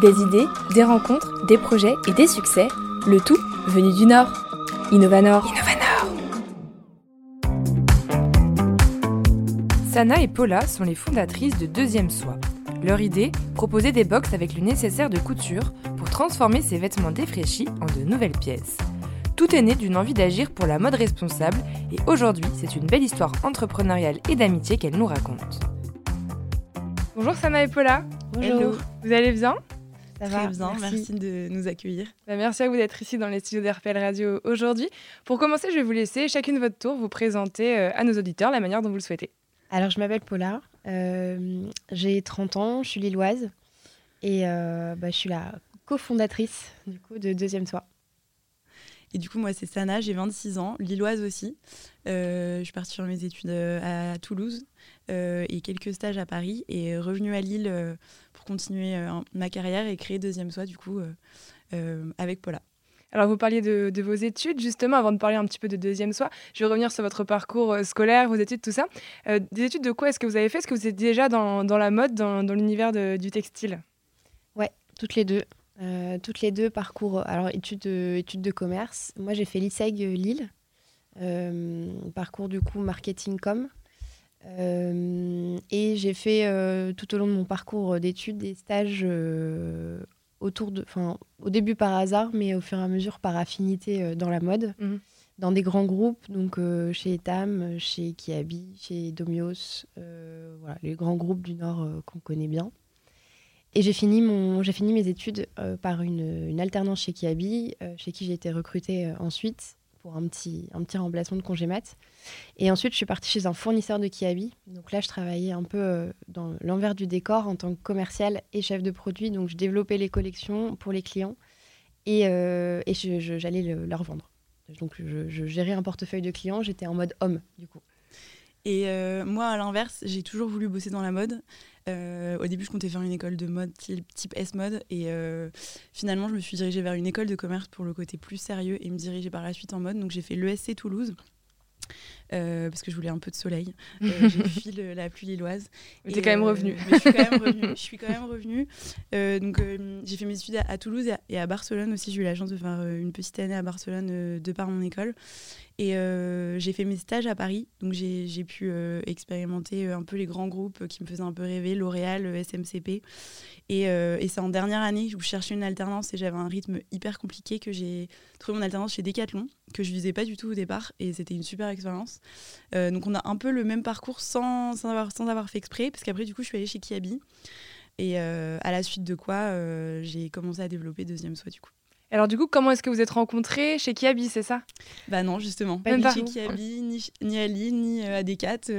Des idées, des rencontres, des projets et des succès, le tout venu du Nord. Innovanor. Innovanor. Sana et Paula sont les fondatrices de Deuxième Soie. Leur idée, proposer des box avec le nécessaire de couture pour transformer ces vêtements défraîchis en de nouvelles pièces. Tout est né d'une envie d'agir pour la mode responsable et aujourd'hui, c'est une belle histoire entrepreneuriale et d'amitié qu'elles nous racontent. Bonjour Sana et Paula. Bonjour. Vous allez bien? Ça va, bien, merci. de nous accueillir. Bah, merci à vous d'être ici dans les studios d'RPL Radio aujourd'hui. Pour commencer, je vais vous laisser chacune votre tour vous présenter euh, à nos auditeurs la manière dont vous le souhaitez. Alors, je m'appelle Paula, euh, j'ai 30 ans, je suis lilloise et euh, bah, je suis la cofondatrice du coup, de Deuxième Soie. Et du coup, moi, c'est Sana, j'ai 26 ans, lilloise aussi. Euh, je suis partie faire mes études à Toulouse et quelques stages à Paris et revenue à Lille pour continuer ma carrière et créer Deuxième Soie, du coup, avec Paula. Alors, vous parliez de, vos études, justement, avant de parler un petit peu de deuxième soie. Je vais revenir sur votre parcours euh, scolaire, vos études, tout ça. Euh, des études de quoi est-ce que vous avez fait? Est-ce que vous êtes déjà dans, la mode, dans, l'univers du textile? Ouais, toutes les deux. Euh, toutes les deux parcours, alors études de, études de commerce. Moi, j'ai fait l'ISEG Lille, parcours du coup marketing com. et j'ai fait tout au long de mon parcours d'études des stages autour de, enfin, au début par hasard, mais au fur et à mesure par affinité euh, dans la mode, mhm. dans des grands groupes, donc euh, chez Etam, chez Kiabi, chez Domios, euh, voilà, les grands groupes du Nord qu'on connaît bien. Et j'ai fini, mon, j'ai fini mes études par une, une, alternance chez Kiabi, chez qui j'ai été recrutée ensuite pour un petit, un petit remplacement de congé mat. Et ensuite, je suis partie chez un fournisseur de Kiabi. Donc là, je travaillais un peu euh, dans l'envers du décor en tant que commercial et chef de produit. Donc je développais les collections pour les clients et, euh, et j'allais leur vendre. Donc je, je, gérais un portefeuille de clients. J'étais en mode homme, du coup. Et euh, moi, à l'inverse, j'ai toujours voulu bosser dans la mode. Euh, au début, je comptais faire une école de mode type S-mode. Et euh, finalement, je me suis dirigée vers une école de commerce pour le côté plus sérieux et me diriger par la suite en mode. Donc, j'ai fait l'ESC Toulouse. Euh, parce que je voulais un peu de soleil. Euh, j'ai fui la pluie lilloise. Mais t'es quand même revenue. je suis quand même revenue. je suis quand même revenue. donc j'ai fait mes études à, Toulouse et à, et à, Barcelone aussi. J'ai eu la chance de faire une petite année à Barcelone de par mon école. Et j'ai fait mes stages à Paris. Donc j'ai pu expérimenter un peu les grands groupes qui me faisaient un peu rêver, L'Oréal, SMCP. Et, et c'est en dernière année où je cherchais une alternance et j'avais un rythme hyper compliqué que j'ai trouvé mon alternance chez Decathlon, que je visais pas du tout au départ. Et c'était une super expérience. Euh, donc on a un peu le même parcours sans, sans, avoir, sans avoir fait exprès, parce qu'après du coup je suis allée chez Kiabi. Et euh, à la suite de quoi, euh, j'ai commencé à développer Deuxième Soie du coup. Alors du coup, comment est-ce que vous êtes rencontrés chez Kiabi, c'est ça? Bah non, justement. Pas ni chez Kiabi, ni, ni Lille, ni à Decat,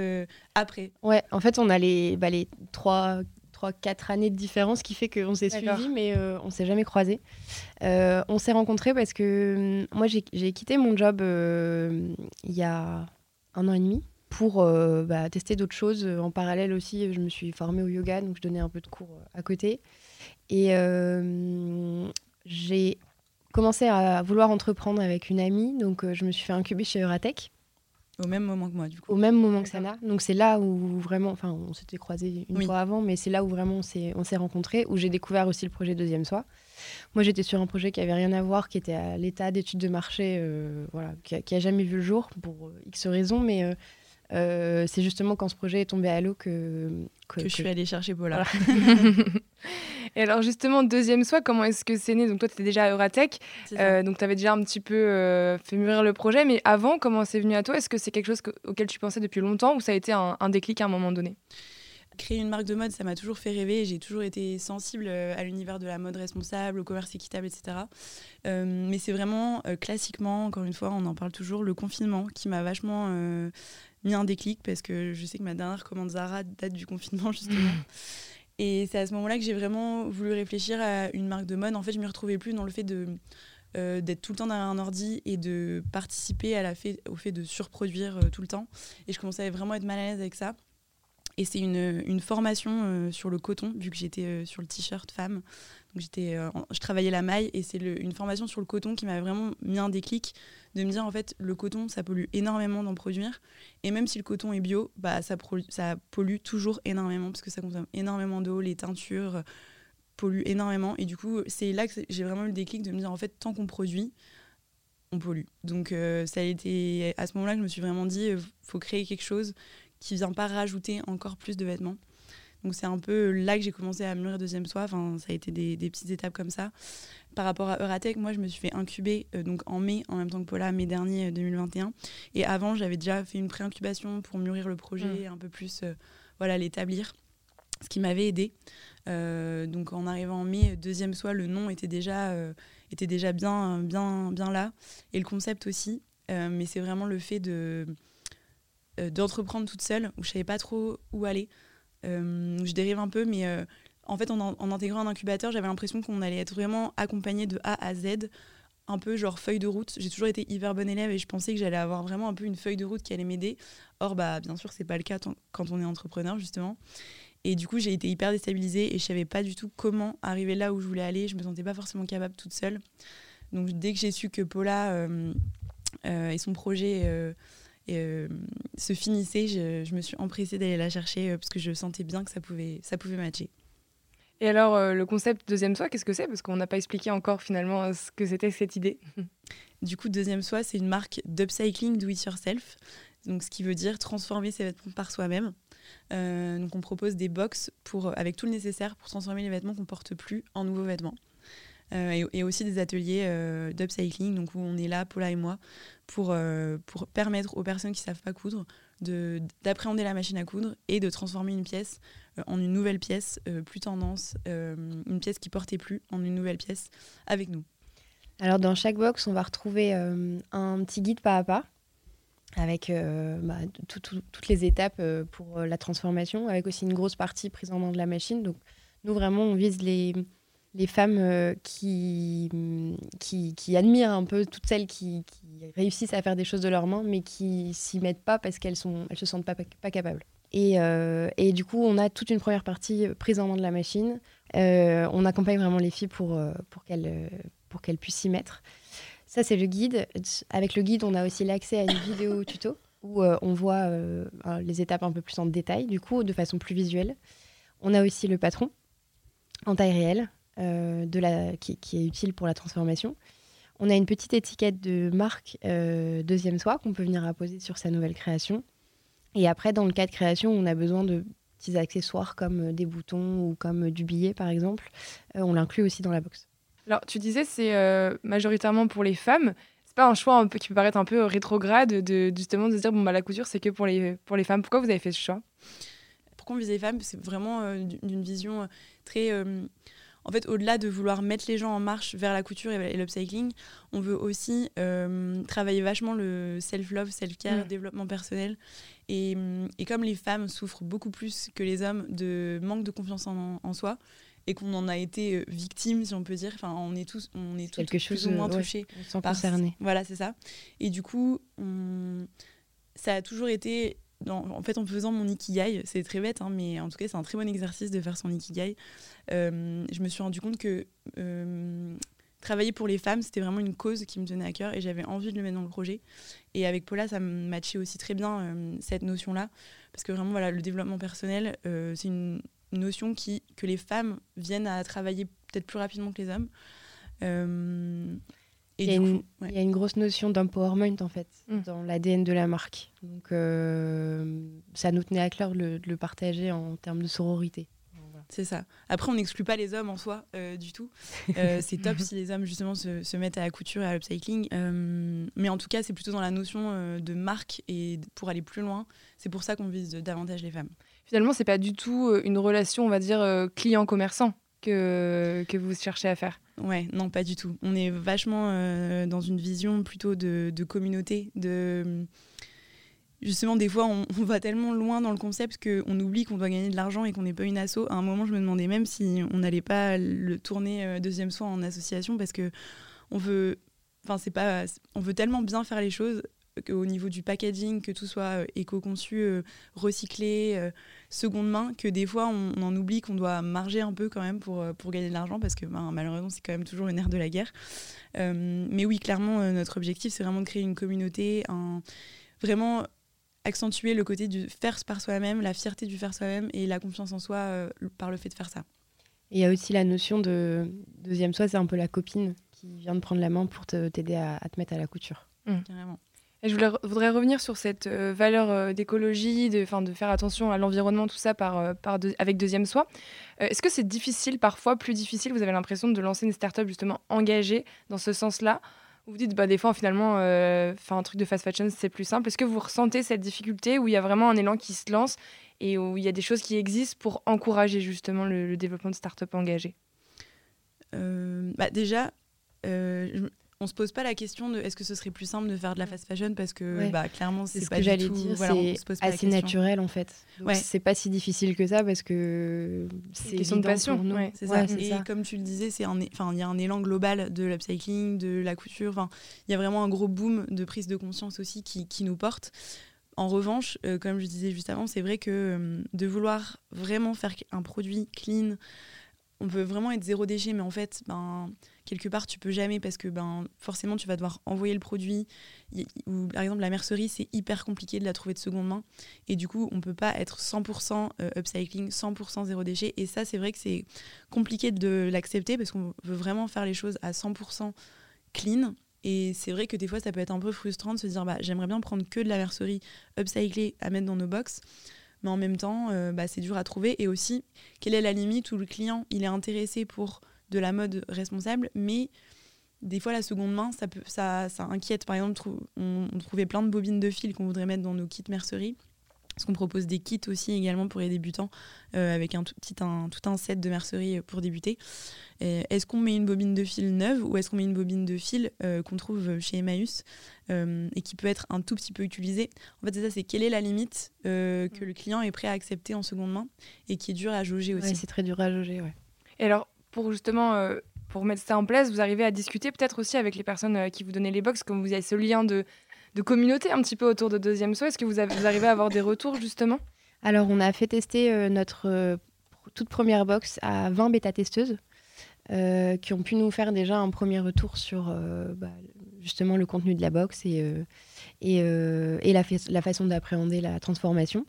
après. Ouais, en fait, on a les, bah, les trois, 3-4 années de différence qui fait qu'on s'est suivis, mais on s'est jamais croisés. on s'est rencontrés parce que hum, moi, j'ai quitté mon job il y a un an et demi pour euh, bah, tester d'autres choses. En parallèle aussi, je me suis formée au yoga, donc je donnais un peu de cours euh, à côté. Et euh, j'ai commencé à vouloir entreprendre avec une amie, donc je me suis fait incuber chez Euratech. Au même moment que moi, du coup. Au même moment que Sana. Donc c'est là où vraiment, enfin on s'était croisés une fois avant, mais c'est là où vraiment on s'est rencontrés, où j'ai découvert aussi le projet Deuxième Soi. Moi j'étais sur un projet qui avait rien à voir, qui était à l'état d'étude de marché, euh, voilà, qui a, jamais vu le jour pour euh, X raisons, mais euh, c'est justement quand ce projet est tombé à l'eau que, que, je suis allée chercher Paula. Et alors justement, deuxième soie, comment est-ce que c'est né? Donc toi, tu étais déjà à Euratech, euh, donc tu avais déjà un petit peu euh, fait mûrir le projet, mais avant, comment c'est venu à toi? Est-ce que c'est quelque chose auquel tu pensais depuis longtemps ou ça a été un, déclic à un moment donné? Créer une marque de mode, ça m'a toujours fait rêver. J'ai toujours été sensible euh, à l'univers de la mode responsable, au commerce équitable, etc. mais c'est vraiment classiquement, encore une fois, on en parle toujours, le confinement qui m'a vachement mis un déclic parce que je sais que ma dernière commande Zara date du confinement justement. Et c'est à ce moment-là que j'ai vraiment voulu réfléchir à une marque de mode. En fait, je ne me retrouvais plus dans le fait euh, d'être tout le temps derrière un ordi et de participer au fait de surproduire euh, tout le temps. Et je commençais à vraiment être mal à l'aise avec ça. Et c'est une, formation euh, sur le coton, vu que j'étais sur le t-shirt femme. Donc j'étais, je travaillais la maille et c'est une formation sur le coton qui m'a vraiment mis un déclic de me dire en fait le coton ça pollue énormément d'en produire et même si le coton est bio bah ça, pollue toujours énormément parce que ça consomme énormément d'eau les teintures pollue énormément. Et du coup, c'est là que j'ai vraiment eu le déclic de me dire, en fait, tant qu'on produit, on pollue. Donc, euh, ça a été à ce moment-là que je me suis vraiment dit, il faut créer quelque chose qui vient pas rajouter encore plus de vêtements. Donc c'est un peu là que j'ai commencé à mûrir deuxième soie. Enfin, ça a été des, petites étapes comme ça. Par rapport à Euratech, moi, je me suis fait incuber euh, donc en mai, en même temps que Paula, mai dernier 2021. Euh, Et avant, j'avais déjà fait une pré-incubation pour mûrir le projet, mmh. un peu plus, euh, voilà, l'établir. Ce qui m'avait aidé. donc en arrivant en mai, deuxième soie, le nom était déjà, était déjà bien, bien, bien là. Et le concept aussi. mais c'est vraiment le fait de d'entreprendre toute seule, où je savais pas trop où aller. Euh, je dérive un peu, mais euh, en fait, en, intégrant un incubateur, j'avais l'impression qu'on allait être vraiment accompagné de A à Z, un peu genre feuille de route. J'ai toujours été hyper bonne élève et je pensais que j'allais avoir vraiment un peu une feuille de route qui allait m'aider. Or, bah, bien sûr, c'est pas le cas quand on est entrepreneur, justement. Et du coup, j'ai été hyper déstabilisée et je savais pas du tout comment arriver là où je voulais aller. Je me sentais pas forcément capable toute seule. Donc, dès que j'ai su que Paula euh, et son projet euh, se finissait, je, me suis empressée d'aller la chercher euh, parce que je sentais bien que ça pouvait, ça pouvait matcher. Et alors, euh, le concept deuxième soi, qu'est-ce que c'est? Parce qu'on n'a pas expliqué encore finalement ce que c'était cette idée. Du coup, deuxième soi, c'est une marque d'upcycling do it yourself. Donc, ce qui veut dire transformer ses vêtements par soi-même. donc, on propose des box pour, avec tout le nécessaire pour transformer les vêtements qu'on porte plus en nouveaux vêtements. Euh, et, aussi des ateliers euh, d'upcycling, donc où on est là, Paula et moi, pour, euh, pour permettre aux personnes qui ne savent pas coudre d'appréhender la machine à coudre et de transformer une pièce en une nouvelle pièce plus tendance, une pièce qui portait plus en une nouvelle pièce avec nous. Alors dans chaque box, on va retrouver un petit guide pas à pas avec bah, toutes les étapes pour la transformation, avec aussi une grosse partie prise en main de la machine. Donc nous vraiment, on vise les les femmes euh, qui, qui, admirent un peu toutes celles qui, réussissent à faire des choses de leurs mains, mais qui s'y mettent pas parce qu'elles ne elles se sentent pas, pas capables. Et, euh, et, du coup, on a toute une première partie prise en main de la machine. Euh, on accompagne vraiment les filles pour, pour qu'elles puissent s'y mettre. Ça, c'est le guide. Avec le guide, on a aussi l'accès à une vidéo tuto où on voit les étapes un peu plus en détail, du coup, de façon plus visuelle. On a aussi le patron en taille réelle, euh, de la, qui, est utile pour la transformation. On a une petite étiquette de marque euh, deuxième soie qu'on peut venir apposer sur sa nouvelle création. Et après, dans le cas de création, on a besoin de petits accessoires comme euh, des boutons ou comme du billet, par exemple. on l'inclut aussi dans la box. Alors, tu disais c'est majoritairement pour les femmes. C'est pas un choix un peu, qui peut paraître un peu rétrograde de justement de se dire bon bah la couture c'est que pour les pour les femmes. Pourquoi vous avez fait ce choix? Pourquoi on vise les femmes? C'est vraiment d'une vision très en fait, au-delà de vouloir mettre les gens en marche vers la couture et, l'upcycling, on veut aussi euh, travailler vachement le self-love, self-care, mm. développement personnel. Et, comme les femmes souffrent beaucoup plus que les hommes de manque de confiance en, soi, et qu'on en a été euh, victime, si on peut dire. Enfin, on est tous, on est chose plus ou moins touchés. par, Voilà, c'est ça. Et du coup, ça a toujours été en fait, en faisant mon ikigai, c'est très bête, hein, mais en tout cas, c'est un très bon exercice de faire son ikigai. Euh, je me suis rendu compte que euh, travailler pour les femmes, c'était vraiment une cause qui me tenait à cœur et j'avais envie de le mettre dans le projet. Et avec Paula, ça me matchait aussi très bien euh, cette notion-là, parce que vraiment, voilà, le développement personnel, c'est une notion qui, que les femmes viennent à travailler peut-être plus rapidement que les hommes il, y a une, grosse notion d'empowerment en fait mm. dans l'ADN de la marque. Donc euh, ça nous tenait à cœur de le, partager en termes de sororité. C'est ça. Après, on n'exclut pas les hommes en soi euh, du tout. Euh, c'est top si les hommes justement se, mettent à la couture et à l'upcycling. mais en tout cas, c'est plutôt dans la notion de marque et pour aller plus loin. C'est pour ça qu'on vise davantage les femmes. Finalement, c'est pas du tout une relation, on va dire, client-commerçant que, vous cherchez à faire? Ouais, non, pas du tout. On est vachement euh, dans une vision plutôt de, communauté, de justement, des fois, on, va tellement loin dans le concept qu'on oublie qu'on doit gagner de l'argent et qu'on n'est pas une asso. À un moment, je me demandais même si on n'allait pas le tourner euh, deuxième soin en association parce que on veut, enfin, c'est pas, on veut tellement bien faire les choses au niveau du packaging, que tout soit euh, éco-conçu, euh, recyclé, euh, seconde main, que des fois on, en oublie qu'on doit marger un peu quand même pour, pour gagner de l'argent, parce que ben, malheureusement c'est quand même toujours une ère de la guerre. mais oui, clairement, notre objectif c'est vraiment de créer une communauté, un, vraiment accentuer le côté du faire par soi-même, la fierté du faire soi-même et la confiance en soi par le fait de faire ça. Et il y a aussi la notion de deuxième soi, c'est un peu la copine qui vient de prendre la main pour t'aider à, te mettre à la couture. Mmh. Carrément. Je voudrais revenir sur cette euh, valeur euh, d'écologie, de, faire attention à l'environnement, tout ça euh, avec Deuxième Soi. Est-ce que c'est difficile, parfois plus difficile, vous avez l'impression de lancer une start-up justement engagée dans ce sens-là? Vous dites, bah, des fois, finalement, faire un truc de fast fashion, c'est plus simple. Est-ce que vous ressentez cette difficulté où il y a vraiment un élan qui se lance et où il y a des choses qui existent pour encourager justement le, développement de start-up engagées? Bah Déjà, on se pose pas la question de est-ce que ce serait plus simple de faire de la fast fashion parce que bah, clairement c'est ce pas que j'allais dire c'est assez naturel en fait. Ouais. c'est pas si difficile que ça parce que c'est question de passion. c'est ça. et comme tu le disais c'est enfin il y a un élan global de l'upcycling de la couture. Enfin il y a vraiment un gros boom de prise de conscience aussi qui, qui nous porte. En revanche, euh, comme je disais juste avant, c'est vrai que euh, de vouloir vraiment faire un produit clean, on peut vraiment être zéro déchet, mais en fait, ben, quelque part, tu peux jamais parce que ben, forcément, tu vas devoir envoyer le produit. ou, par exemple, la mercerie, c'est hyper compliqué de la trouver de seconde main. Et du coup, on peut pas être 100% euh, upcycling, 100% zéro déchet. Et ça, c'est vrai que c'est compliqué de l'accepter parce qu'on veut vraiment faire les choses à 100% clean. Et c'est vrai que des fois, ça peut être un peu frustrant de se dire bah, j'aimerais bien prendre que de la mercerie upcyclée à mettre dans nos box mais en même temps, euh, bah, c'est dur à trouver. Et aussi, quelle est la limite où le client il est intéressé pour de la mode responsable, mais des fois la seconde main, ça, peut, ça, inquiète. Par exemple, on, on trouvait plein de bobines de fil qu'on voudrait mettre dans nos kits mercerie. Parce qu'on propose des kits aussi également pour les débutants, euh, avec un tout, petit, un, tout un set de mercerie pour débuter. Est-ce qu'on met une bobine de fil neuve ou est-ce qu'on met une bobine de fil euh, qu'on trouve chez Emmaüs euh, et qui peut être un tout petit peu utilisée? En fait, c'est ça, c'est quelle est la limite que le client est prêt à accepter en seconde main et qui est dur à jauger aussi? c'est très dur à jauger, ouais. Et alors, pour justement pour mettre ça en place, vous arrivez à discuter peut-être aussi avec les personnes qui vous donnaient les box, comme vous avez ce lien de de communauté un petit peu autour de Deuxième Soi. Est-ce que vous, avez, arrivez à avoir des retours justement? Alors, on a fait tester euh, notre euh, toute première box à 20 bêta-testeuses euh, qui ont pu nous faire déjà un premier retour sur bah, justement le contenu de la box et, et, et la, la, façon d'appréhender la transformation.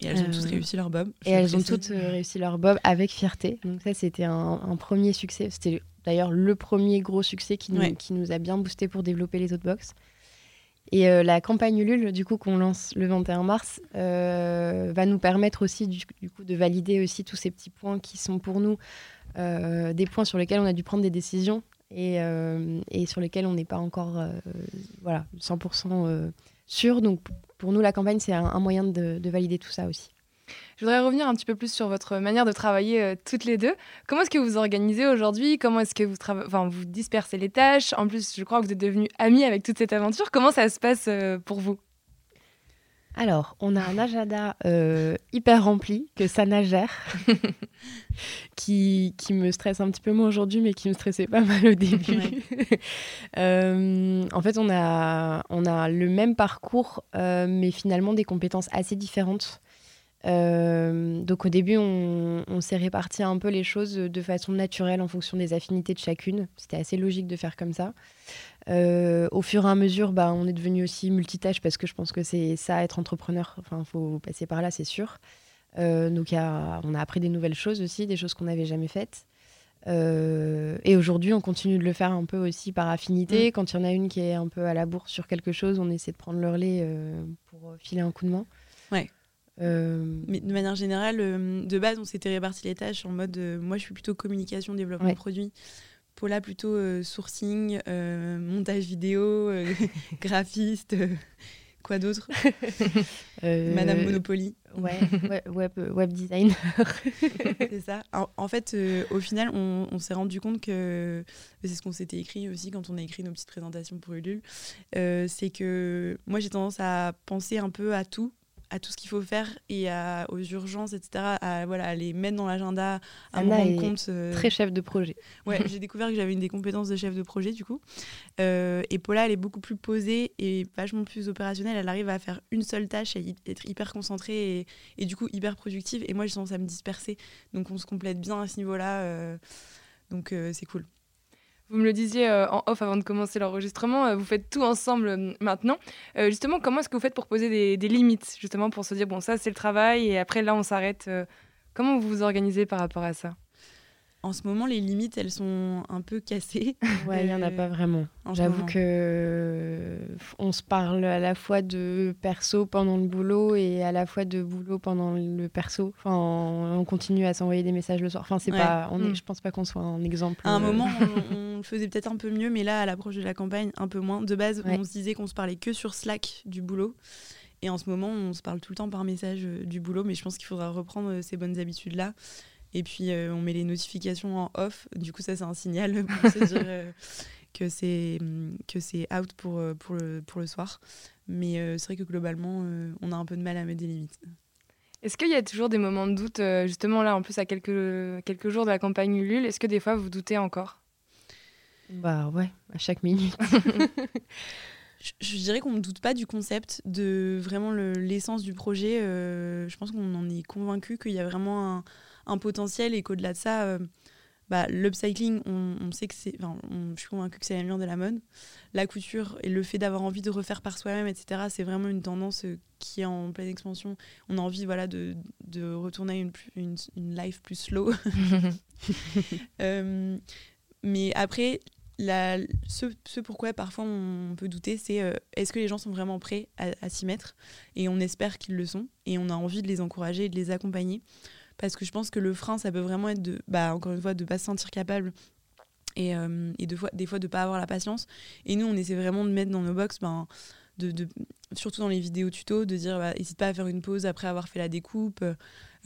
Et elles ont toutes réussi leur bob. Et elles ont toutes réussi leur bob avec fierté. Donc ça, c'était un, premier succès. C'était d'ailleurs le premier gros succès qui nous, qui nous a bien boosté pour développer les autres box. Et euh, la campagne Ulule, du coup, qu'on lance le 21 mars, euh, va nous permettre aussi, du, coup, de valider aussi tous ces petits points qui sont pour nous euh, des points sur lesquels on a dû prendre des décisions et, sur lesquels on n'est pas encore voilà, 100% sûr. Donc, pour nous, la campagne, c'est un, moyen de valider tout ça aussi. Je voudrais revenir un petit peu plus sur votre manière de travailler euh, toutes les deux. Comment est-ce que vous organisez aujourd'hui? Comment est-ce que vous, enfin, vous dispersez les tâches? En plus, je crois que vous êtes devenus amis avec toute cette aventure. Comment ça se passe euh, pour vous? Alors, on a un agenda euh, hyper rempli que Sana gère, qui, qui, me stresse un petit peu moins aujourd'hui, mais qui me stressait pas mal au début. en fait, on a, on a le même parcours, mais finalement des compétences assez différentes. Euh, donc au début, on, s'est réparti un peu les choses de façon naturelle en fonction des affinités de chacune. C'était assez logique de faire comme ça. Euh, au fur et à mesure, bah, on est devenu aussi multitâche parce que je pense que c'est ça, être entrepreneur. Enfin, il faut passer par là, c'est sûr. Euh, donc on a appris des nouvelles choses aussi, des choses qu'on n'avait jamais faites. et aujourd'hui, on continue de le faire un peu aussi par affinité. Mm. Quand il y en a une qui est un peu à la bourse sur quelque chose, on essaie de prendre le relais pour filer un coup de main. Ouais. Euh, mais de manière générale, euh, de base, on s'était réparti les tâches en mode euh, moi, je suis plutôt communication, développement de produit. Paula, plutôt sourcing, montage vidéo, graphiste, quoi d'autre Madame Monopoly. Ouais, web, web designer. c'est ça. En, fait, au final, on, on s'est rendu compte que c'est ce qu'on s'était écrit aussi quand on a écrit nos petites présentations pour Ulule. c'est que moi, j'ai tendance à penser un peu à tout à tout ce qu'il faut faire et aux urgences, etc., à, voilà, les mettre dans l'agenda, à me rendre compte. Euh, très chef de projet. Ouais, j'ai découvert que j'avais une des compétences de chef de projet, du coup. Euh, et Paula, elle est beaucoup plus posée et vachement plus opérationnelle. Elle arrive à faire une seule tâche et être hyper concentrée et, et du coup hyper productive. Et moi, j'ai tendance à me disperser. Donc, on se complète bien à ce niveau-là. Euh, donc, c'est cool. Vous me le disiez euh, en off avant de commencer l'enregistrement, euh, vous faites tout ensemble euh, maintenant. justement, comment est-ce que vous faites pour poser des, limites, justement, pour se dire, bon, ça c'est le travail et après là on s'arrête Comment vous vous organisez par rapport à ça? En ce moment, les limites, elles sont un peu cassées. Ouais, il n'y en a pas vraiment. J'avoue que on se parle à la fois de perso pendant le boulot et à la fois de boulot pendant le perso. Enfin, on continue à s'envoyer des messages le soir. Enfin, c'est pas, on est, mm. je pense pas qu'on soit un exemple. À un moment, on, faisait peut-être un peu mieux, mais là, à l'approche de la campagne, un peu moins. De base, on se disait qu'on se parlait que sur Slack du boulot. Et en ce moment, on se parle tout le temps par message euh, du boulot, mais je pense qu'il faudra reprendre euh, ces bonnes habitudes-là. Et puis, euh, on met les notifications en off. Du coup, ça, c'est un signal pour se dire euh, que c'est que c'est out pour, euh, pour, le, pour le soir. Mais c'est vrai que globalement, on a un peu de mal à mettre des limites. Est-ce qu'il y a toujours des moments de doute, justement là, en plus à quelques, quelques jours de la campagne Ulule, est-ce que des fois vous doutez encore? Bah ouais, à chaque minute. je, je, dirais qu'on ne doute pas du concept, de vraiment l'essence du projet. je pense qu'on en est convaincu qu'il y a vraiment un, un potentiel et qu'au-delà de ça, euh, bah, l'upcycling, on, sait que c'est. Enfin, je suis convaincue que c'est l'avenir de la mode. La couture et le fait d'avoir envie de refaire par soi-même, etc., c'est vraiment une tendance euh, qui est en pleine expansion. On a envie voilà, de, de retourner à une, une, une, life plus slow. Euh, mais après, la, ce, ce, pourquoi parfois on peut douter, c'est est-ce que les gens sont vraiment prêts à, à s'y mettre? Et on espère qu'ils le sont. Et on a envie de les encourager et de les accompagner parce que je pense que le frein, ça peut vraiment être de, bah, encore une fois, de pas se sentir capable et, euh, fois, des fois de pas avoir la patience. Et nous, on essaie vraiment de mettre dans nos box, ben, de, surtout dans les vidéos tuto, de dire, n'hésite bah, pas à faire une pause après avoir fait la découpe.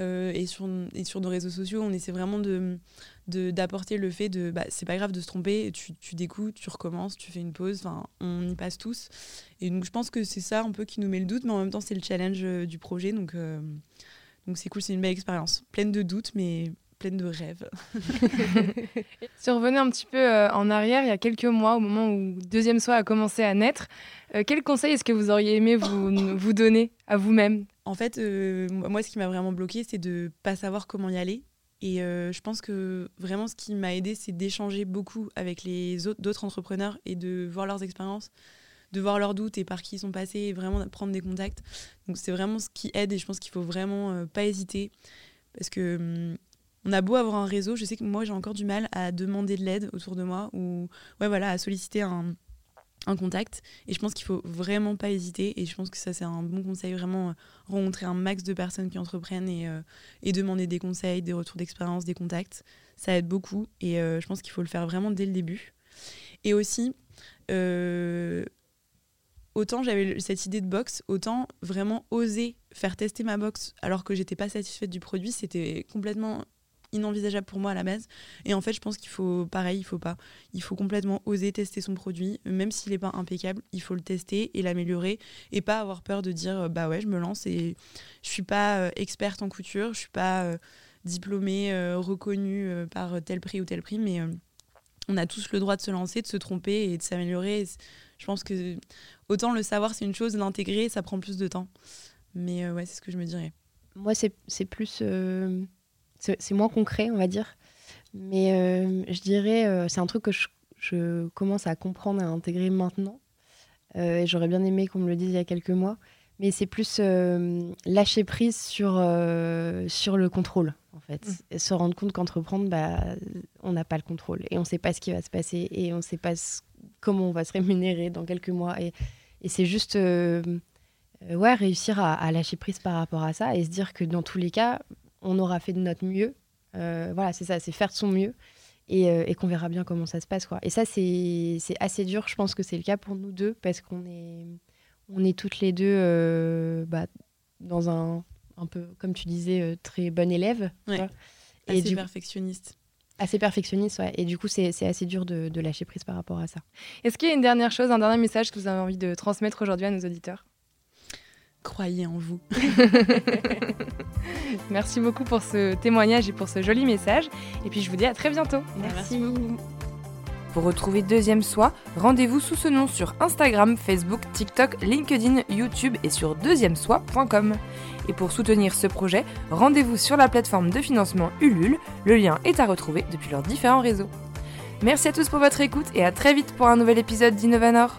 Euh, et, sur, et sur nos réseaux sociaux, on essaie vraiment de d'apporter le fait de bah, c'est pas grave de se tromper, tu, tu tu recommences, tu fais une pause, on y passe tous. Et donc je pense que c'est ça un peu qui nous met le doute, mais en même temps c'est le challenge euh, du projet. Donc, donc c'est cool, c'est une belle expérience, pleine de doutes, mais pleine de rêves. si on revenait un petit peu euh, en arrière, il y a quelques mois, au moment où Deuxième Soi a commencé à naître, euh, quel conseil est-ce que vous auriez aimé vous, vous donner à vous-même? En fait, euh, moi, ce qui m'a vraiment bloqué, c'est de pas savoir comment y aller. Et je pense que vraiment, ce qui m'a aidé, c'est d'échanger beaucoup avec les autres d'autres entrepreneurs et de voir leurs expériences de voir leurs doutes et par qui ils sont passés et vraiment prendre des contacts. Donc c'est vraiment ce qui aide et je pense qu'il faut vraiment euh, pas hésiter parce que hum, on a beau avoir un réseau, je sais que moi j'ai encore du mal à demander de l'aide autour de moi ou ouais voilà à solliciter un, un contact et je pense qu'il faut vraiment pas hésiter et je pense que ça c'est un bon conseil vraiment euh, rencontrer un max de personnes qui entreprennent et, euh, et demander des conseils, des retours d'expérience, des contacts, ça aide beaucoup et je pense qu'il faut le faire vraiment dès le début. Et aussi, autant j'avais cette idée de box, autant vraiment oser faire tester ma box alors que j'étais pas satisfaite du produit, c'était complètement inenvisageable pour moi à la base. Et en fait, je pense qu'il faut, pareil, il faut pas. Il faut complètement oser tester son produit, même s'il n'est pas impeccable, il faut le tester et l'améliorer et pas avoir peur de dire bah ouais, je me lance et je suis pas euh, experte en couture, je suis pas euh, diplômée, euh, reconnue par tel prix ou tel prix, mais on a tous le droit de se lancer, de se tromper et de s'améliorer. Je pense que autant le savoir, c'est une chose, l'intégrer, ça prend plus de temps. Mais euh, ouais, c'est ce que je me dirais. Moi, c'est plus. Euh, c'est moins concret, on va dire. Mais euh, je dirais, c'est un truc que je, je, commence à comprendre, à intégrer maintenant. et j'aurais bien aimé qu'on me le dise il y a quelques mois. Mais c'est plus lâcher prise sur, sur le contrôle, en fait. Et mmh. se rendre compte qu'entreprendre, bah, on n'a pas le contrôle. Et on ne sait pas ce qui va se passer. Et on ne sait pas comment on va se rémunérer dans quelques mois. Et, et c'est juste euh, euh, ouais, réussir à, lâcher prise par rapport à ça et se dire que dans tous les cas, on aura fait de notre mieux. Euh, voilà, c'est ça, c'est faire de son mieux. Et, et qu'on verra bien comment ça se passe. Quoi. Et ça, c'est assez dur. Je pense que c'est le cas pour nous deux parce qu'on est, on est toutes les deux bah, dans un, un peu, comme tu disais, très bon élève. Ouais. Et assez perfectionniste. Assez perfectionniste, ouais. Et du coup, c'est assez dur de, de, lâcher prise par rapport à ça. Est-ce qu'il y a une dernière chose, un dernier message que vous avez envie de transmettre aujourd'hui à nos auditeurs? Croyez en vous. Merci beaucoup pour ce témoignage et pour ce joli message. Et puis, je vous dis à très bientôt. Merci. Merci. Pour retrouver Deuxième Soi, rendez-vous sous ce nom sur Instagram, Facebook, TikTok, LinkedIn, YouTube et sur deuxièmesoi.com. Et pour soutenir ce projet, rendez-vous sur la plateforme de financement Ulule. Le lien est à retrouver depuis leurs différents réseaux. Merci à tous pour votre écoute et à très vite pour un nouvel épisode d'Innovanor.